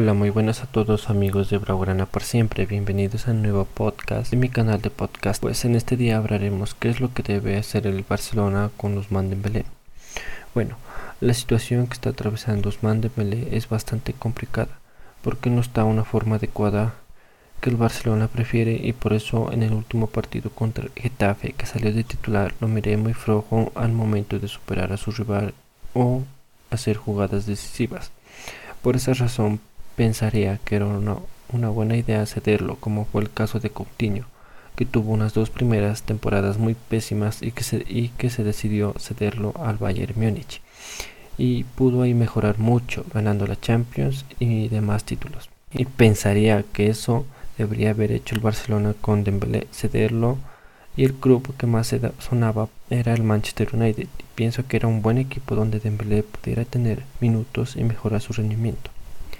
Hola, muy buenas a todos amigos de Braugrana por siempre, bienvenidos a un nuevo podcast de mi canal de podcast. Pues en este día hablaremos qué es lo que debe hacer el Barcelona con Usman Dembélé. Bueno, la situación que está atravesando Usman Dembélé es bastante complicada, porque no está una forma adecuada que el Barcelona prefiere y por eso en el último partido contra Getafe que salió de titular lo miré muy flojo al momento de superar a su rival o hacer jugadas decisivas. Por esa razón pensaría que era una, una buena idea cederlo, como fue el caso de Coutinho, que tuvo unas dos primeras temporadas muy pésimas y que se, y que se decidió cederlo al Bayern Múnich. Y pudo ahí mejorar mucho, ganando la Champions y demás títulos. Y pensaría que eso debería haber hecho el Barcelona con Dembélé, cederlo y el club que más sonaba era el Manchester United. Y pienso que era un buen equipo donde Dembélé pudiera tener minutos y mejorar su rendimiento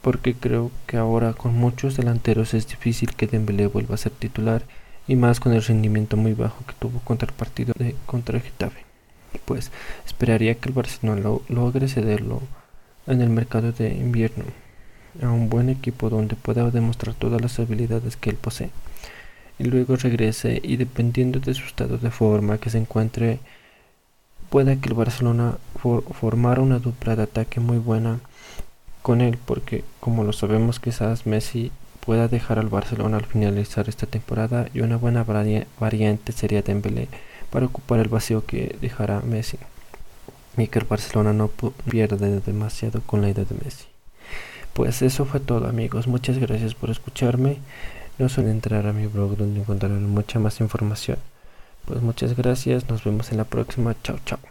porque creo que ahora con muchos delanteros es difícil que Dembélé vuelva a ser titular y más con el rendimiento muy bajo que tuvo contra el partido de contra el Getafe. Pues esperaría que el Barcelona logre cederlo en el mercado de invierno a un buen equipo donde pueda demostrar todas las habilidades que él posee y luego regrese y dependiendo de su estado de forma que se encuentre pueda que el Barcelona formara una dupla de ataque muy buena con él porque como lo sabemos quizás Messi pueda dejar al Barcelona al finalizar esta temporada y una buena variante sería Dembélé para ocupar el vacío que dejará Messi y que el Barcelona no pierde demasiado con la idea de Messi. Pues eso fue todo amigos, muchas gracias por escucharme. No suelen entrar a mi blog donde encontrarán mucha más información. Pues muchas gracias, nos vemos en la próxima, chao chao.